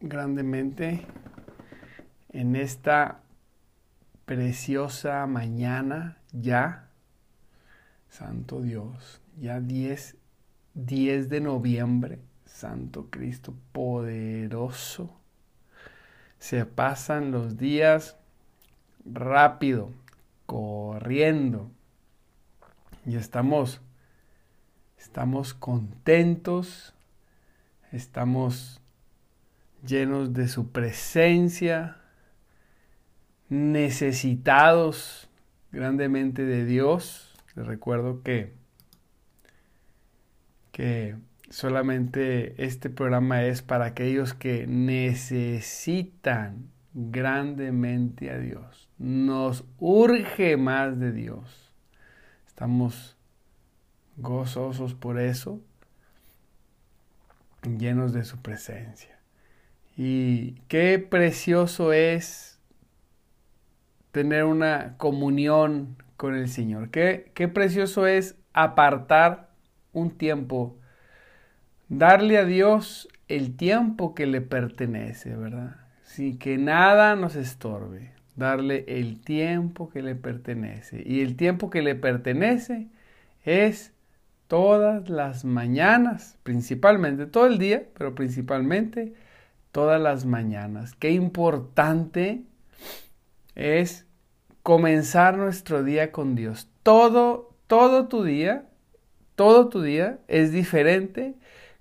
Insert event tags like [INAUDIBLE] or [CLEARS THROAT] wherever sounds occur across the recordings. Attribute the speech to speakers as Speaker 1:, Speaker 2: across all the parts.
Speaker 1: grandemente en esta preciosa mañana ya. Santo Dios, ya 10, 10 de noviembre, Santo Cristo poderoso. Se pasan los días rápido, corriendo. Y estamos estamos contentos, estamos llenos de su presencia, necesitados grandemente de Dios. Les recuerdo que, que solamente este programa es para aquellos que necesitan grandemente a Dios. Nos urge más de Dios. Estamos gozosos por eso, llenos de su presencia. Y qué precioso es tener una comunión con el Señor. Qué, qué precioso es apartar un tiempo, darle a Dios el tiempo que le pertenece, ¿verdad? Sin que nada nos estorbe, darle el tiempo que le pertenece. Y el tiempo que le pertenece es todas las mañanas, principalmente, todo el día, pero principalmente todas las mañanas. Qué importante es comenzar nuestro día con Dios. Todo, todo tu día, todo tu día es diferente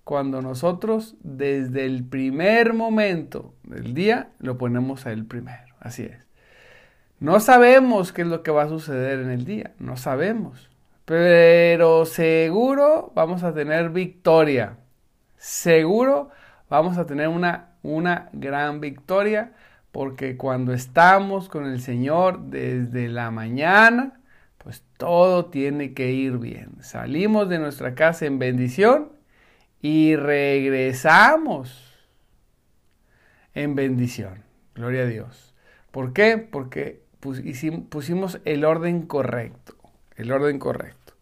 Speaker 1: cuando nosotros desde el primer momento del día lo ponemos a Él primero. Así es. No sabemos qué es lo que va a suceder en el día, no sabemos. Pero seguro vamos a tener victoria. Seguro vamos a tener una una gran victoria porque cuando estamos con el Señor desde la mañana, pues todo tiene que ir bien. Salimos de nuestra casa en bendición y regresamos en bendición. Gloria a Dios. ¿Por qué? Porque pusimos el orden correcto. El orden correcto.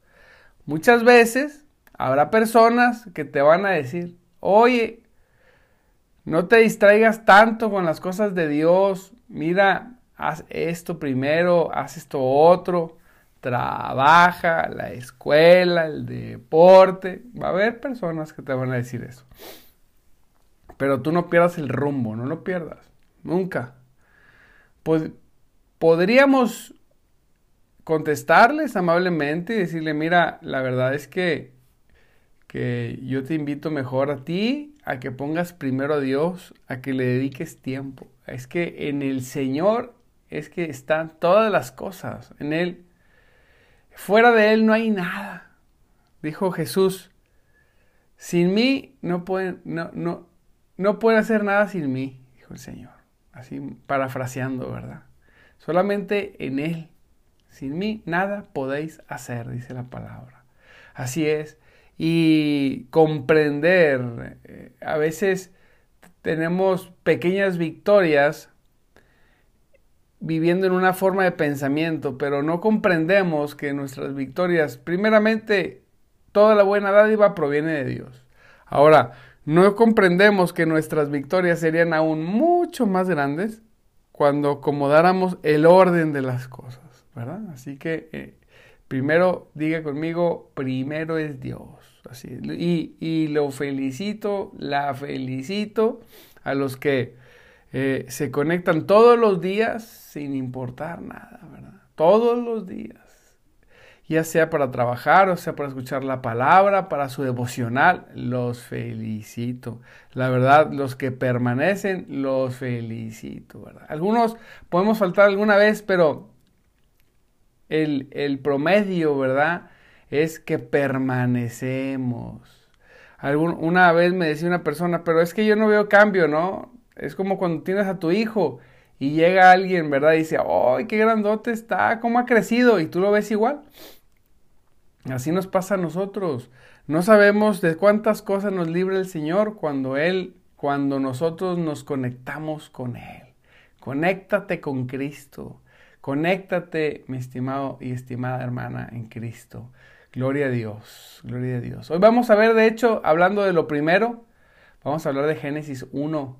Speaker 1: Muchas veces habrá personas que te van a decir, oye, no te distraigas tanto con las cosas de Dios. Mira, haz esto primero, haz esto otro. Trabaja, la escuela, el deporte. Va a haber personas que te van a decir eso. Pero tú no pierdas el rumbo, no lo pierdas. Nunca. Pues podríamos contestarles amablemente y decirle, mira, la verdad es que, que yo te invito mejor a ti a que pongas primero a Dios, a que le dediques tiempo. Es que en el Señor es que están todas las cosas. En Él, fuera de Él no hay nada. Dijo Jesús, sin mí no pueden, no, no, no pueden hacer nada sin mí, dijo el Señor. Así parafraseando, ¿verdad? Solamente en Él. Sin mí nada podéis hacer, dice la palabra. Así es y comprender. Eh, a veces tenemos pequeñas victorias viviendo en una forma de pensamiento, pero no comprendemos que nuestras victorias, primeramente, toda la buena dádiva proviene de Dios. Ahora, no comprendemos que nuestras victorias serían aún mucho más grandes cuando acomodáramos el orden de las cosas, ¿verdad? Así que eh, primero diga conmigo, primero es Dios. Así, y, lo felicito, la felicito a los que eh, se conectan todos los días sin importar nada, ¿verdad? Todos los días. Ya sea para trabajar, o sea para escuchar la palabra, para su devocional, los felicito. La verdad, los que permanecen, los felicito, ¿verdad? Algunos podemos faltar alguna vez, pero el, promedio, ¿verdad? es que permanecemos. una vez me decía una persona, pero es que yo no veo cambio, ¿no? Es como cuando tienes a tu hijo y llega alguien, ¿verdad? Y dice, ¡ay, qué grandote está! ¿Cómo ha crecido? Y tú lo ves igual. Así nos pasa a nosotros. No sabemos de cuántas cosas nos libre el Señor cuando Él, cuando nosotros nos conectamos con Él. Conéctate con Cristo. Conéctate, mi estimado y estimada hermana en Cristo. Gloria a Dios, gloria a Dios. Hoy vamos a ver, de hecho, hablando de lo primero, vamos a hablar de Génesis 1,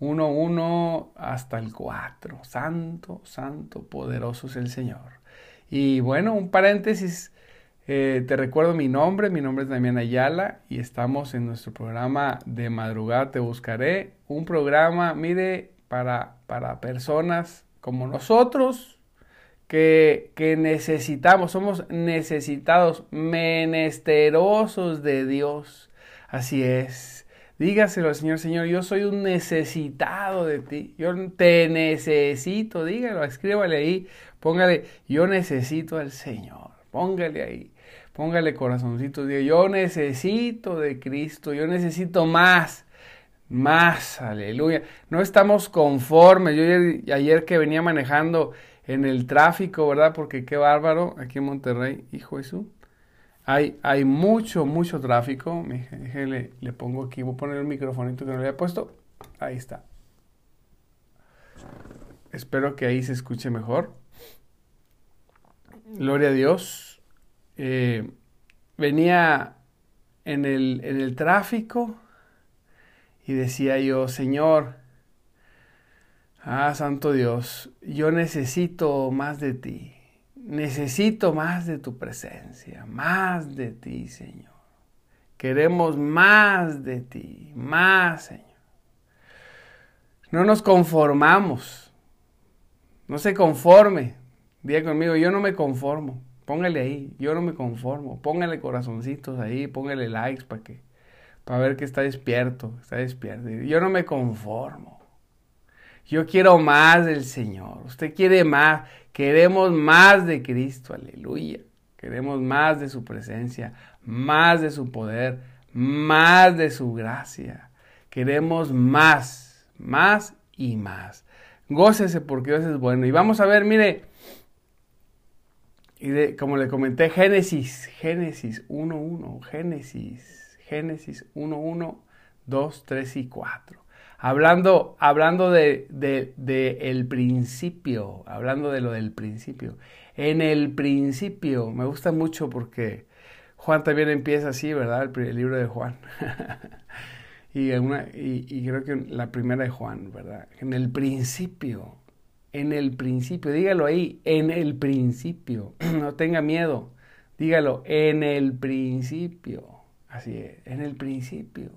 Speaker 1: 1, 1 hasta el 4. Santo, santo, poderoso es el Señor. Y bueno, un paréntesis, eh, te recuerdo mi nombre, mi nombre es Damián Ayala y estamos en nuestro programa de madrugada Te Buscaré, un programa, mire, para, para personas como nosotros, que, que, necesitamos, somos necesitados, menesterosos de Dios. Así es. Dígaselo al Señor, Señor, yo soy un necesitado de ti. Yo te necesito, dígalo, escríbale ahí, póngale, yo necesito al Señor. Póngale ahí, póngale corazoncito, diga, yo necesito de Cristo, yo necesito más. Más, aleluya. No estamos conformes. Yo ayer, ayer que venía manejando en el tráfico, ¿verdad? Porque qué bárbaro aquí en Monterrey, hijo Jesús. Hay, hay mucho, mucho tráfico. Le, le pongo aquí, voy a poner el microfonito que no le había puesto. Ahí está. Espero que ahí se escuche mejor. Gloria a Dios. Eh, venía en el, en el tráfico y decía yo, Señor, ah, Santo Dios, yo necesito más de ti. Necesito más de tu presencia, más de ti, Señor. Queremos más de ti, más, Señor. No nos conformamos. No se conforme. Diga conmigo, yo no me conformo. Póngale ahí, yo no me conformo. Póngale corazoncitos ahí, póngale likes para que para ver que está despierto, está despierto. Yo no me conformo. Yo quiero más del Señor. Usted quiere más. Queremos más de Cristo. Aleluya. Queremos más de su presencia, más de su poder, más de su gracia. Queremos más, más y más. Gócese porque Dios es bueno. Y vamos a ver, mire, y como le comenté, Génesis, Génesis 1.1, Génesis Génesis 1, 1, 2, 3 y 4. Hablando, hablando de, de, el principio, hablando de lo del principio. En el principio, me gusta mucho porque Juan también empieza así, ¿verdad? El, libro de Juan. [LAUGHS] y, una, y, y creo que la primera de Juan, ¿verdad? En el principio, en el principio, dígalo ahí, en el principio, [CLEARS THROAT] no tenga miedo, dígalo, en el principio. Así es, en el principio.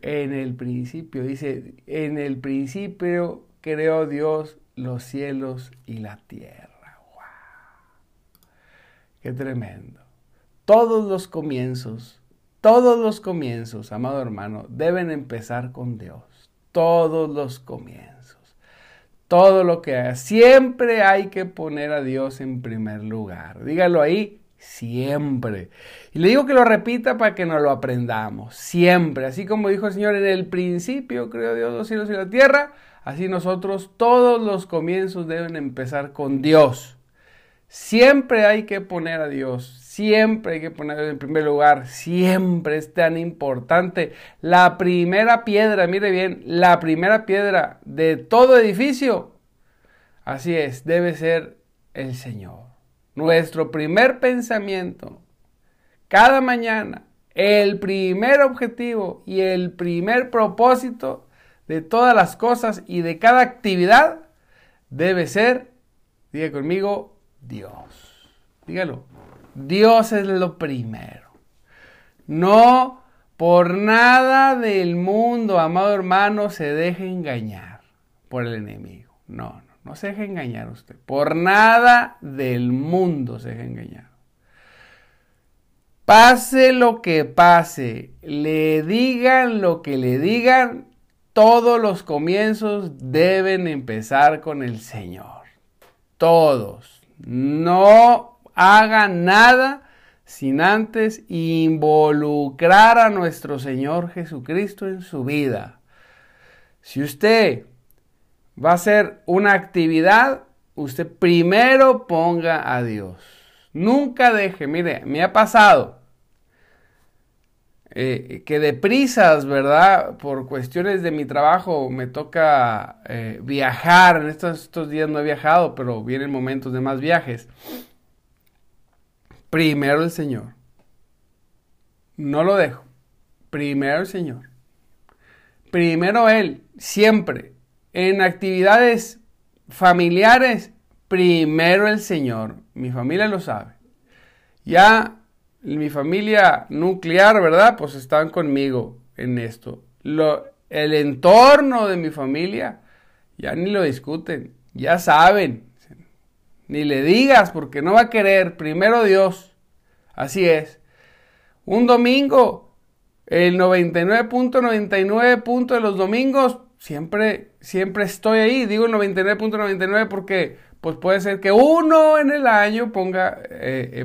Speaker 1: En el principio, dice, en el principio creó Dios los cielos y la tierra. ¡Wow! ¡Qué tremendo! Todos los comienzos, todos los comienzos, amado hermano, deben empezar con Dios. Todos los comienzos. Todo lo que haga. Siempre hay que poner a Dios en primer lugar. Dígalo ahí, siempre. Y le digo que lo repita para que nos lo aprendamos, siempre. Así como dijo el Señor en el principio, creó Dios los cielos y la tierra, así nosotros todos los comienzos deben empezar con Dios. Siempre hay que poner a Dios, siempre hay que ponerlo en primer lugar, siempre es tan importante. La primera piedra, mire bien, la primera piedra de todo edificio, así es, debe ser el Señor. Nuestro primer pensamiento, cada mañana, el primer objetivo y el primer propósito de todas las cosas y de cada actividad debe ser, diga conmigo, Dios. Dígalo, Dios es lo primero. No por nada del mundo, amado hermano, se deje engañar por el enemigo. No, no. No se deje engañar usted. Por nada del mundo se deje engañar. Pase lo que pase, le digan lo que le digan, todos los comienzos deben empezar con el Señor. Todos. No hagan nada sin antes involucrar a nuestro Señor Jesucristo en su vida. Si usted va a hacer una actividad, usted primero ponga a Dios. Nunca deje, mire, me ha pasado eh, que de prisas, ¿verdad? Por cuestiones de mi trabajo me toca eh, viajar. En estos, estos días no he viajado, pero vienen momentos de más viajes. Primero el Señor. No lo dejo. Primero el Señor. Primero Él, siempre. En actividades familiares, primero el Señor. Mi familia lo sabe. Ya mi familia nuclear, ¿verdad? Pues están conmigo en esto. Lo, el entorno de mi familia, ya ni lo discuten, ya saben. Ni le digas porque no va a querer. Primero Dios. Así es. Un domingo, el 99.99 de los domingos, siempre, siempre estoy ahí. Digo el 99.99 porque pues puede ser que uno en el año ponga, eh,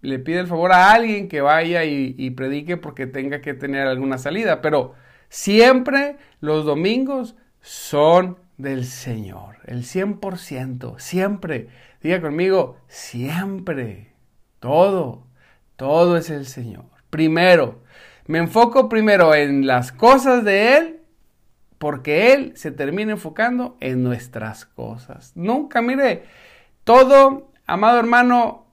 Speaker 1: le pide el favor a alguien que vaya y, predique porque tenga que tener alguna salida. Pero siempre los domingos son del Señor. El 100%. Siempre. Diga conmigo, siempre. Todo. Todo es el Señor. Primero. Me enfoco primero en las cosas de Él porque Él se termina enfocando en nuestras cosas. Nunca, mire, todo, amado hermano,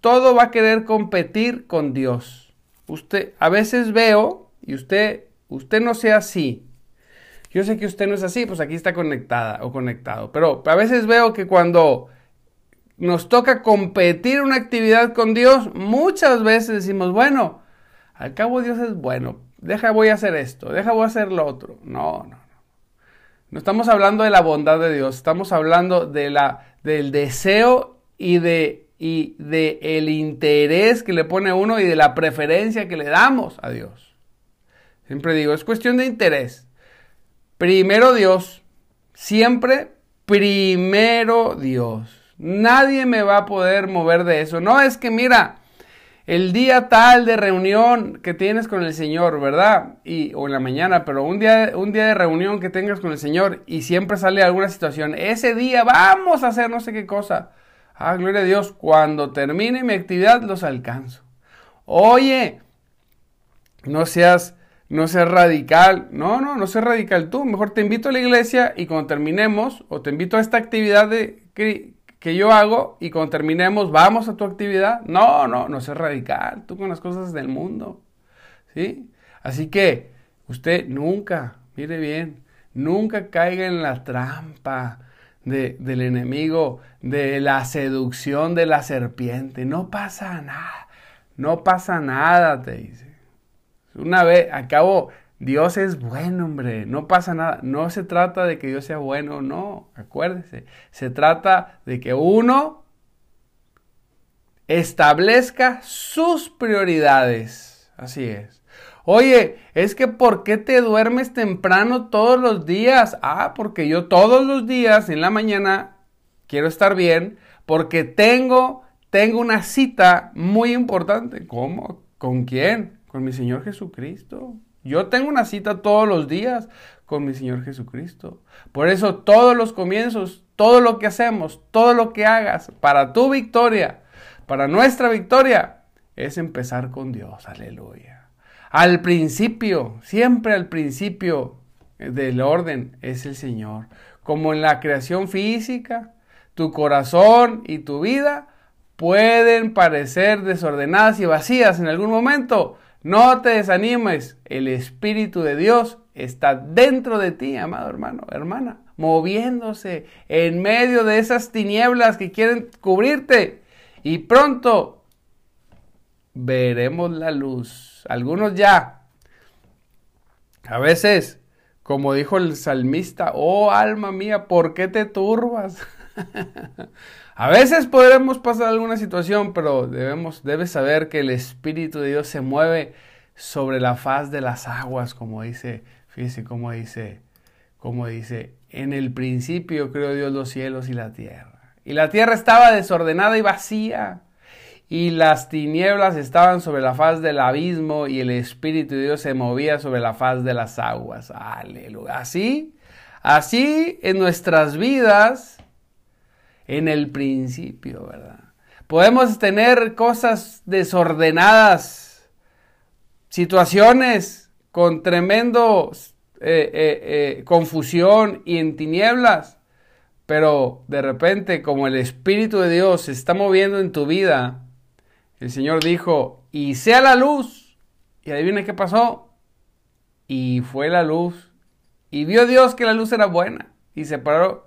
Speaker 1: todo va a querer competir con Dios. Usted, a veces veo, y usted, usted no sea así. Yo sé que usted no es así, pues aquí está conectada o conectado. Pero a veces veo que cuando nos toca competir una actividad con Dios, muchas veces decimos, bueno, al cabo Dios es bueno, deja voy a hacer esto, deja voy a hacer lo otro. No, no, no. Estamos hablando de la bondad de Dios, estamos hablando de la, del deseo y de y de el interés que le pone uno y de la preferencia que le damos a Dios. Siempre digo, es cuestión de interés. Primero Dios, siempre primero Dios. Nadie me va a poder mover de eso. No es que mira, el día tal de reunión que tienes con el Señor, ¿verdad? Y, o en la mañana, pero un día, un día de reunión que tengas con el Señor y siempre sale alguna situación, ese día vamos a hacer no sé qué cosa. Ah, gloria a Dios, cuando termine mi actividad los alcanzo. Oye, no seas, no seas radical. No, no, no seas radical tú. Mejor te invito a la iglesia y cuando terminemos, o te invito a esta actividad de, que, yo hago y cuando terminemos, vamos a tu actividad. No, no, no seas radical. Tú con las cosas del mundo. ¿Sí? Así que usted nunca, mire bien, nunca caiga en la trampa del enemigo, de la seducción de la serpiente. No pasa nada, no pasa nada, te dice. Una vez, acabo, Dios es bueno, hombre, no pasa nada. No se trata de que Dios sea bueno, no, acuérdese. Se trata de que uno establezca sus prioridades. Así es. Oye, es que ¿por qué te duermes temprano todos los días? Ah, porque yo todos los días en la mañana quiero estar bien porque tengo, tengo una cita muy importante. ¿Cómo? ¿Con quién? Con mi Señor Jesucristo. Yo tengo una cita todos los días con mi Señor Jesucristo. Por eso todos los comienzos, todo lo que hacemos, todo lo que hagas para tu victoria, para nuestra victoria, es empezar con Dios. Aleluya. Al principio, siempre al principio del orden es el Señor. Como en la creación física, tu corazón y tu vida pueden parecer desordenadas y vacías en algún momento. No te desanimes, el Espíritu de Dios está dentro de ti, amado hermano, hermana, moviéndose en medio de esas tinieblas que quieren cubrirte. Y pronto veremos la luz. Algunos ya. A veces, como dijo el salmista, oh alma mía, ¿por qué te turbas? [LAUGHS] A veces podremos pasar alguna situación, pero debemos, debes saber que el Espíritu de Dios se mueve sobre la faz de las aguas, como dice, fíjese cómo dice, como dice, en el principio creó Dios los cielos y la tierra. Y la tierra estaba desordenada y vacía y las tinieblas estaban sobre la faz del abismo y el Espíritu de Dios se movía sobre la faz de las aguas. Aleluya. Así, así en nuestras vidas, en el principio, ¿verdad? Podemos tener cosas desordenadas, situaciones con tremendo eh, eh, eh, confusión y en tinieblas, pero de repente como el Espíritu de Dios se está moviendo en tu vida, el Señor dijo, y sea la luz. Y adivina qué pasó. Y fue la luz. Y vio Dios que la luz era buena. Y separó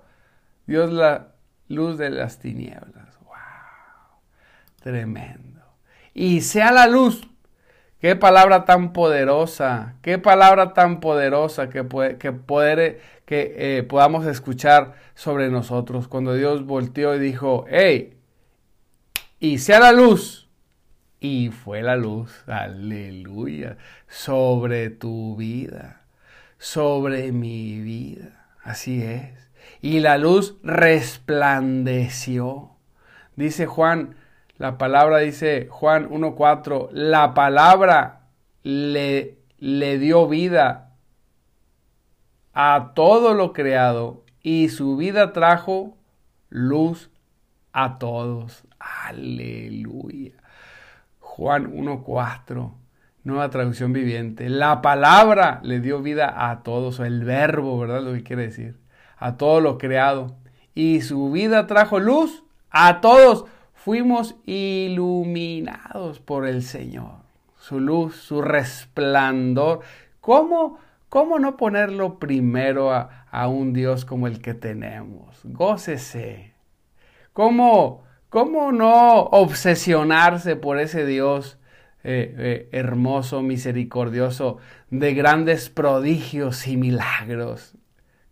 Speaker 1: Dios la luz de las tinieblas. ¡Wow! Tremendo. Y sea la luz. Qué palabra tan poderosa. Qué palabra tan poderosa que, puede, que, poder, que eh, podamos escuchar sobre nosotros. Cuando Dios volteó y dijo, hey, y sea la luz y fue la luz, aleluya, sobre tu vida, sobre mi vida. Así es. Y la luz resplandeció. Dice Juan, la palabra dice Juan 1.4, la palabra le, le dio vida a todo lo creado y su vida trajo luz a todos. Aleluya. Juan 1.4, nueva traducción viviente. La palabra le dio vida a todos, o el verbo, ¿verdad? Lo que quiere decir. A todo lo creado. Y su vida trajo luz a todos. Fuimos iluminados por el Señor. Su luz, su resplandor. ¿Cómo, cómo no ponerlo primero a, a un Dios como el que tenemos? Gócese. ¿Cómo? ¿Cómo no obsesionarse por ese Dios eh, eh, hermoso, misericordioso, de grandes prodigios y milagros?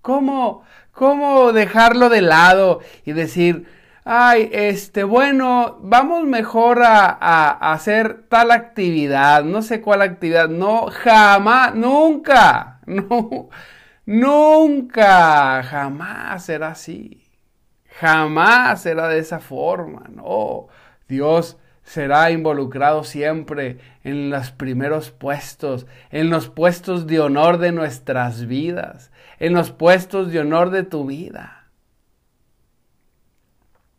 Speaker 1: ¿Cómo, ¿Cómo dejarlo de lado y decir, ay, este, bueno, vamos mejor a, a, hacer tal actividad, no sé cuál actividad, no, jamás, nunca, [LAUGHS] no, nunca, jamás será así. Jamás será de esa forma, no. Dios será involucrado siempre en los primeros puestos, en los puestos de honor de nuestras vidas, en los puestos de honor de tu vida.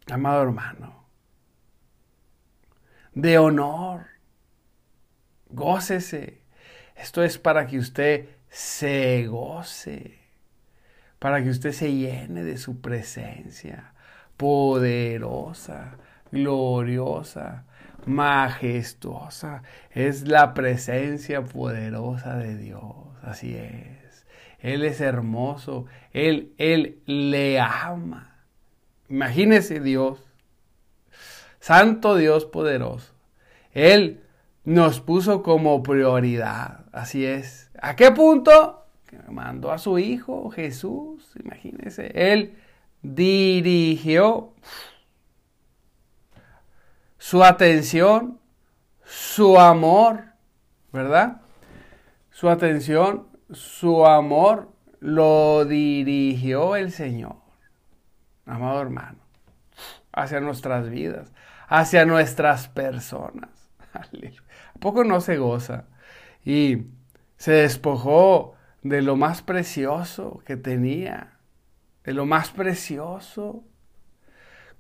Speaker 1: Amado hermano, de honor, gócese. Esto es para que usted se goce para que usted se llene de su presencia poderosa, gloriosa, majestuosa. Es la presencia poderosa de Dios, así es. Él es hermoso, Él, Él le ama. Imagínese Dios, Santo Dios poderoso. Él nos puso como prioridad, así es. ¿A qué punto? mandó a su hijo Jesús, imagínense, él dirigió su atención, su amor, ¿verdad? Su atención, su amor lo dirigió el Señor, amado hermano, hacia nuestras vidas, hacia nuestras personas. [LAUGHS] ¿A poco no se goza? Y se despojó de lo más precioso que tenía, de lo más precioso.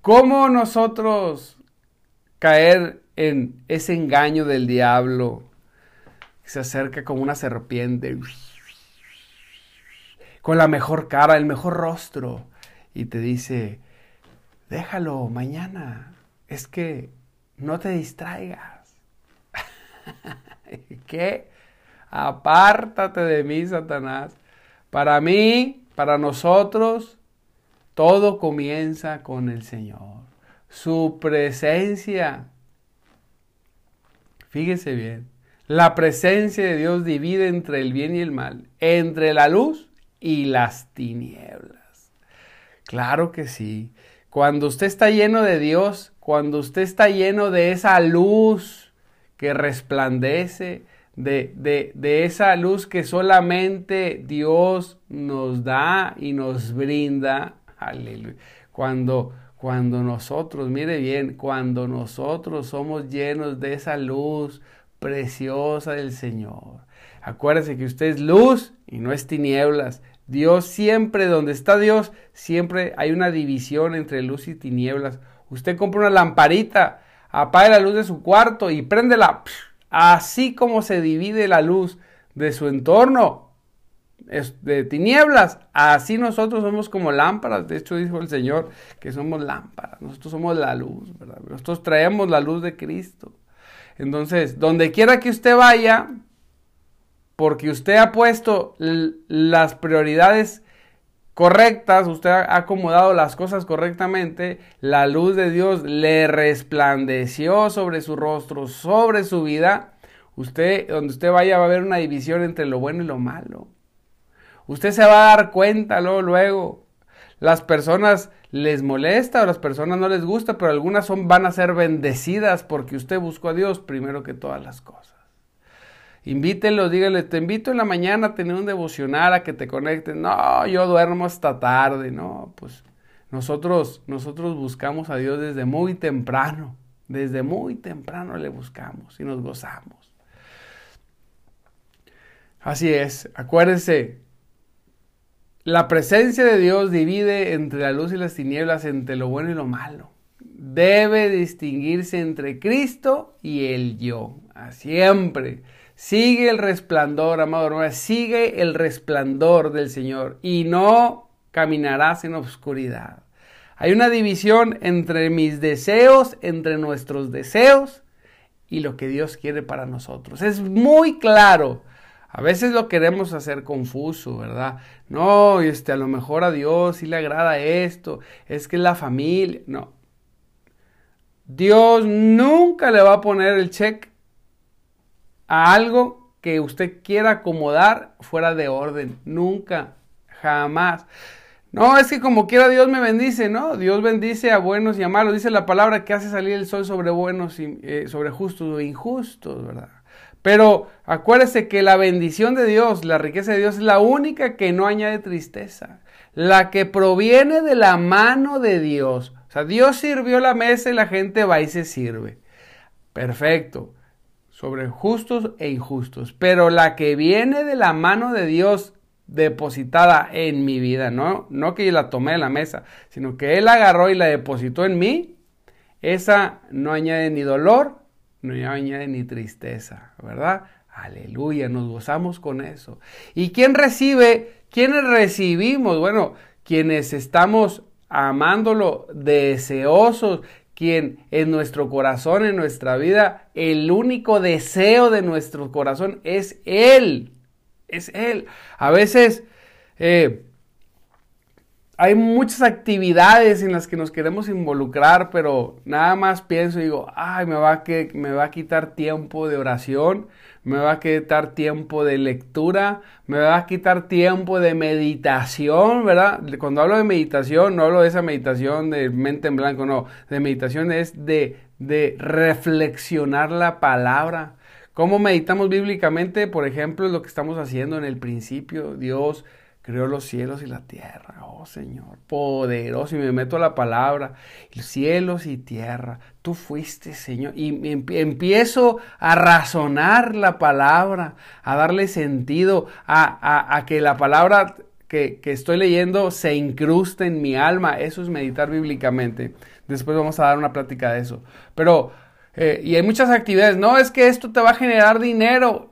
Speaker 1: ¿Cómo nosotros caer en ese engaño del diablo que se acerca como una serpiente, con la mejor cara, el mejor rostro, y te dice, déjalo mañana, es que no te distraigas. [LAUGHS] ¿Qué? apártate de mí, Satanás. Para mí, para nosotros, todo comienza con el Señor. Su presencia. Fíjese bien. La presencia de Dios divide entre el bien y el mal, entre la luz y las tinieblas. Claro que sí. Cuando usted está lleno de Dios, cuando usted está lleno de esa luz que resplandece, de, esa luz que solamente Dios nos da y nos brinda. Aleluya. Cuando, Cuando nosotros, mire bien, cuando nosotros somos llenos de esa luz preciosa del Señor. Acuérdese que usted es luz y no es tinieblas. Dios siempre, donde está Dios, siempre hay una división entre luz y tinieblas. Usted compra una lamparita, apaga la luz de su cuarto y préndela. Así como se divide la luz de su entorno, de tinieblas, así nosotros somos como lámparas. De hecho, dijo el Señor que somos lámparas. Nosotros somos la luz. Nosotros traemos la luz de Cristo. Entonces, donde quiera que usted vaya, porque usted ha puesto las prioridades correctas, usted ha acomodado las cosas correctamente, la luz de Dios le resplandeció sobre su rostro, sobre su vida. Usted, donde usted vaya, va a haber una división entre lo bueno y lo malo. Usted se va a dar cuenta luego, luego. Las personas les molesta o las personas no les gusta, pero algunas son, van a ser bendecidas porque usted buscó a Dios primero que todas las cosas. Invítenlo, díganle, te invito en la mañana a tener un devocional, a que te conecten. No, yo duermo hasta tarde, no, pues nosotros, nosotros buscamos a Dios desde muy temprano, desde muy temprano le buscamos y nos gozamos. Así es, acuérdense, la presencia de Dios divide entre la luz y las tinieblas, entre lo bueno y lo malo. Debe distinguirse entre Cristo y el yo, siempre. Sigue el resplandor, amado hermano, sigue el resplandor del Señor y no caminarás en oscuridad. Hay una división entre mis deseos, entre nuestros deseos y lo que Dios quiere para nosotros. Es muy claro. A veces lo queremos hacer confuso, ¿verdad? No, este, a lo mejor a Dios sí le agrada esto, es que la familia. No. Dios nunca le va a poner el cheque a algo que usted quiera acomodar fuera de orden. Nunca, jamás. No, es que como quiera Dios me bendice, ¿no? Dios bendice a buenos y a malos. Dice la palabra que hace salir el sol sobre buenos y eh, sobre justos o injustos, ¿verdad? Pero acuérdese que la bendición de Dios, la riqueza de Dios es la única que no añade tristeza. La que proviene de la mano de Dios. O sea, Dios sirvió la mesa y la gente va y se sirve. Perfecto sobre justos e injustos, pero la que viene de la mano de Dios depositada en mi vida, no, no que yo la tomé de la mesa, sino que Él agarró y la depositó en mí, esa no añade ni dolor, no añade ni tristeza, ¿verdad? Aleluya, nos gozamos con eso. ¿Y quién recibe? ¿Quiénes recibimos? Bueno, quienes estamos amándolo, deseosos, quien en nuestro corazón, en nuestra vida, el único deseo de nuestro corazón es Él. Es Él. A veces eh, hay muchas actividades en las que nos queremos involucrar, pero nada más pienso y digo, ay, me va, a quitar tiempo de oración, me va a quitar tiempo de lectura, me va a quitar tiempo de meditación, ¿verdad? Cuando hablo de meditación, no hablo de esa meditación de mente en blanco, no, de meditación es de, de reflexionar la palabra. ¿Cómo meditamos bíblicamente? Por ejemplo, lo que estamos haciendo en el principio, Dios creó los cielos y la tierra. Oh Señor, poderoso. Y me meto a la palabra, cielos y tierra. Tú fuiste, Señor. Y empiezo a razonar la palabra, a darle sentido, a, a, que la palabra que, que, estoy leyendo se incruste en mi alma. Eso es meditar bíblicamente. Después vamos a dar una plática de eso. Pero, eh, y hay muchas actividades. No, es que esto te va a generar dinero.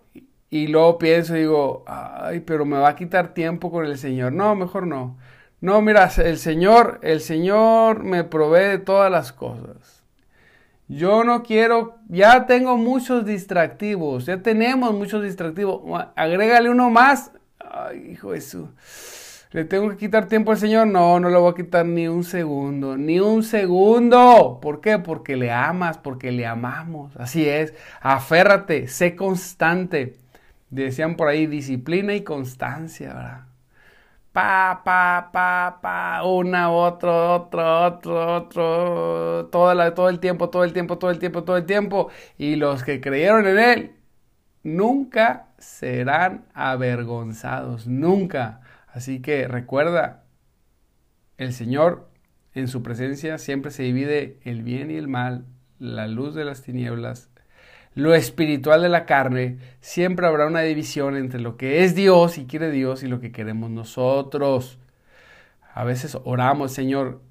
Speaker 1: Y luego pienso y digo, ay, pero me va a quitar tiempo con el Señor. No, mejor no. No, mira, el Señor, el Señor me provee de todas las cosas. Yo no quiero, ya tengo muchos distractivos, ya tenemos muchos distractivos. Agrégale uno más. Ay, hijo de. ¿Le tengo que quitar tiempo al Señor? No, no le voy a quitar ni un segundo, ni un segundo. ¿Por qué? Porque le amas, porque le amamos. Así es. Aférrate, sé constante. Decían por ahí disciplina y constancia, ¿verdad? Pa, pa, pa, pa, una, otro, otro, otro, otro, toda la, todo el tiempo, todo el tiempo, todo el tiempo, todo el tiempo. Y los que creyeron en Él nunca serán avergonzados, nunca. Así que recuerda, el Señor en su presencia siempre se divide el bien y el mal, la luz de las tinieblas, lo espiritual de la carne, siempre habrá una división entre lo que es Dios y quiere Dios y lo que queremos nosotros. A veces oramos, Señor,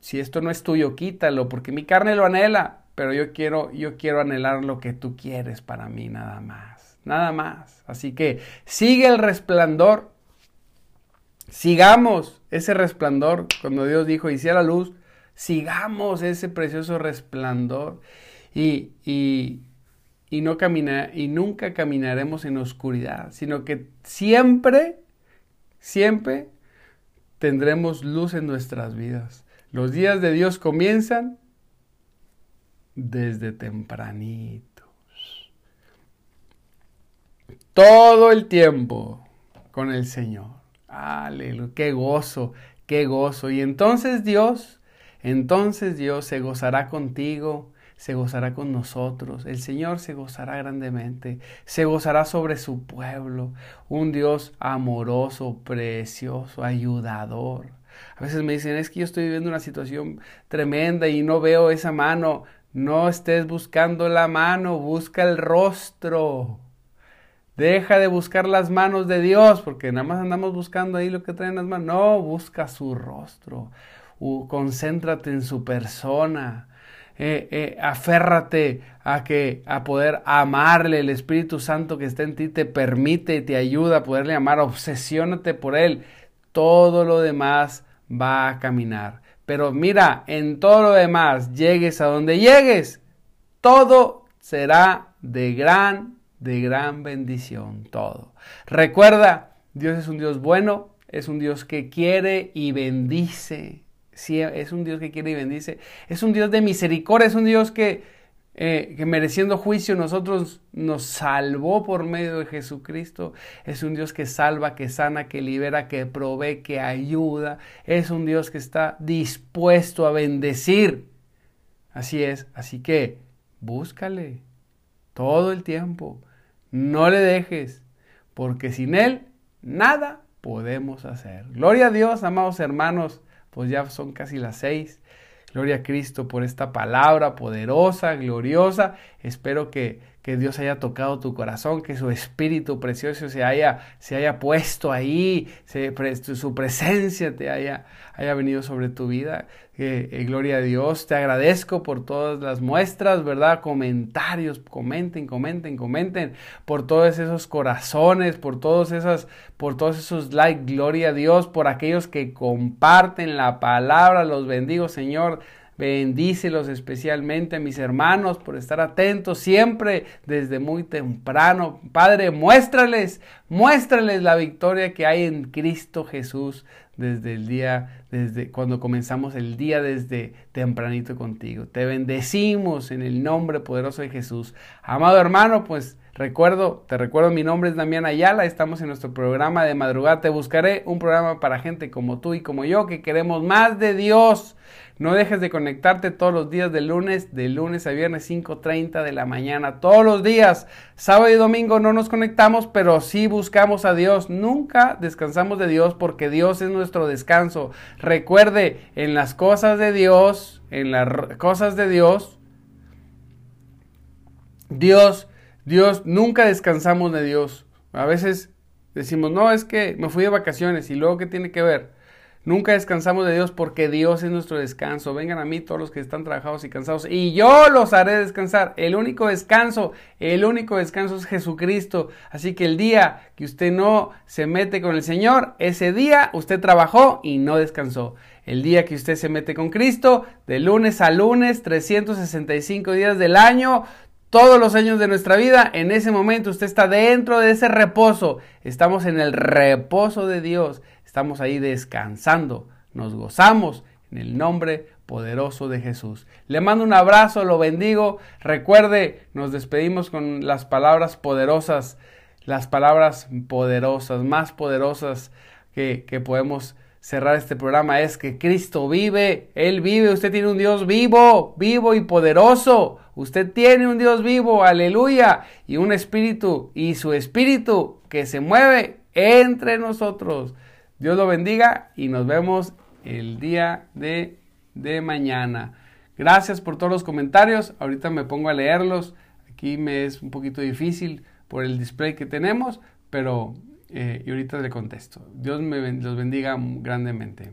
Speaker 1: si esto no es tuyo, quítalo, porque mi carne lo anhela, pero yo quiero, yo quiero anhelar lo que tú quieres para mí, nada más, nada más. Así que sigue el resplandor, sigamos ese resplandor, cuando Dios dijo, hiciera luz, sigamos ese precioso resplandor y, y, y no camina, y nunca caminaremos en oscuridad, sino que siempre, siempre tendremos luz en nuestras vidas. Los días de Dios comienzan desde tempranito todo el tiempo con el Señor. Aleluya, qué gozo, qué gozo. Y entonces Dios, entonces Dios se gozará contigo, se gozará con nosotros. El Señor se gozará grandemente, se gozará sobre su pueblo. Un Dios amoroso, precioso, ayudador. A veces me dicen, es que yo estoy viviendo una situación tremenda y no veo esa mano. No estés buscando la mano, busca el rostro. Deja de buscar las manos de Dios, porque nada más andamos buscando ahí lo que traen las manos. No, busca su rostro. concéntrate en su persona. Eh, eh, aférrate a que a poder amarle el Espíritu Santo que está en ti te permite y te ayuda a poderle amar obsesiónate por él todo lo demás va a caminar pero mira en todo lo demás llegues a donde llegues todo será de gran de gran bendición todo. Recuerda, Dios es un Dios bueno, es un Dios que quiere y bendice. Es un Dios que quiere y bendice. Es un Dios de misericordia, es un Dios que, eh, que mereciendo juicio nosotros nos salvó por medio de Jesucristo. Es un Dios que salva, que sana, que libera, que provee, que ayuda. Es un Dios que está dispuesto a bendecir. Así es, así que búscale todo el tiempo. No le dejes, porque sin Él nada podemos hacer. Gloria a Dios, amados hermanos, pues ya son casi las seis. Gloria a Cristo por esta palabra poderosa, gloriosa. Espero que, que Dios haya tocado tu corazón, que su espíritu precioso se haya, se haya puesto ahí, su presencia te haya, haya venido sobre tu vida. Eh, gloria a Dios, te agradezco por todas las muestras, ¿verdad? Comentarios, comenten, comenten, comenten, por todos esos corazones, por todos esas, por todos esos likes, gloria a Dios, por aquellos que comparten la palabra, los bendigo, Señor. Bendícelos especialmente mis hermanos por estar atentos siempre desde muy temprano. Padre, muéstrales, muéstrales la victoria que hay en Cristo Jesús desde el día, desde cuando comenzamos el día desde tempranito contigo. Te bendecimos en el nombre poderoso de Jesús. Amado hermano, pues recuerdo, te recuerdo, mi nombre es Damián Ayala, estamos en nuestro programa de madrugada. Te buscaré un programa para gente como tú y como yo que queremos más de Dios no dejes de conectarte todos los días de lunes, de lunes a viernes 5.30 de la mañana, todos los días. Sábado y domingo no nos conectamos, pero sí buscamos a Dios. Nunca descansamos de Dios porque Dios es nuestro descanso. Recuerde, en las cosas de Dios, en las cosas de Dios, Dios, Dios, nunca descansamos de Dios. A veces decimos, no, es que me fui de vacaciones y luego, ¿qué tiene que ver? Nunca descansamos de Dios porque Dios es nuestro descanso. Vengan a mí todos los que están trabajados y cansados y yo los haré descansar. El único descanso, el único descanso es Jesucristo. Así que el día que usted no se mete con el Señor, ese día usted trabajó y no descansó. El día que usted se mete con Cristo, de lunes a lunes, 365 días del año, todos los años de nuestra vida, en ese momento usted está dentro de ese reposo. Estamos en el reposo de Dios. Estamos ahí descansando, nos gozamos en el nombre poderoso de Jesús. Le mando un abrazo, lo bendigo. Recuerde, nos despedimos con las palabras poderosas, las palabras poderosas, más poderosas que, que podemos cerrar este programa es que Cristo vive, Él vive, usted tiene un Dios vivo, vivo y poderoso. Usted tiene un Dios vivo, aleluya, y un espíritu, y su espíritu que se mueve entre nosotros. Dios lo bendiga y nos vemos el día de de mañana. Gracias por todos los comentarios. Ahorita me pongo a leerlos. Aquí me es un poquito difícil por el display que tenemos, pero eh, y ahorita le contesto. Dios me los bendiga grandemente.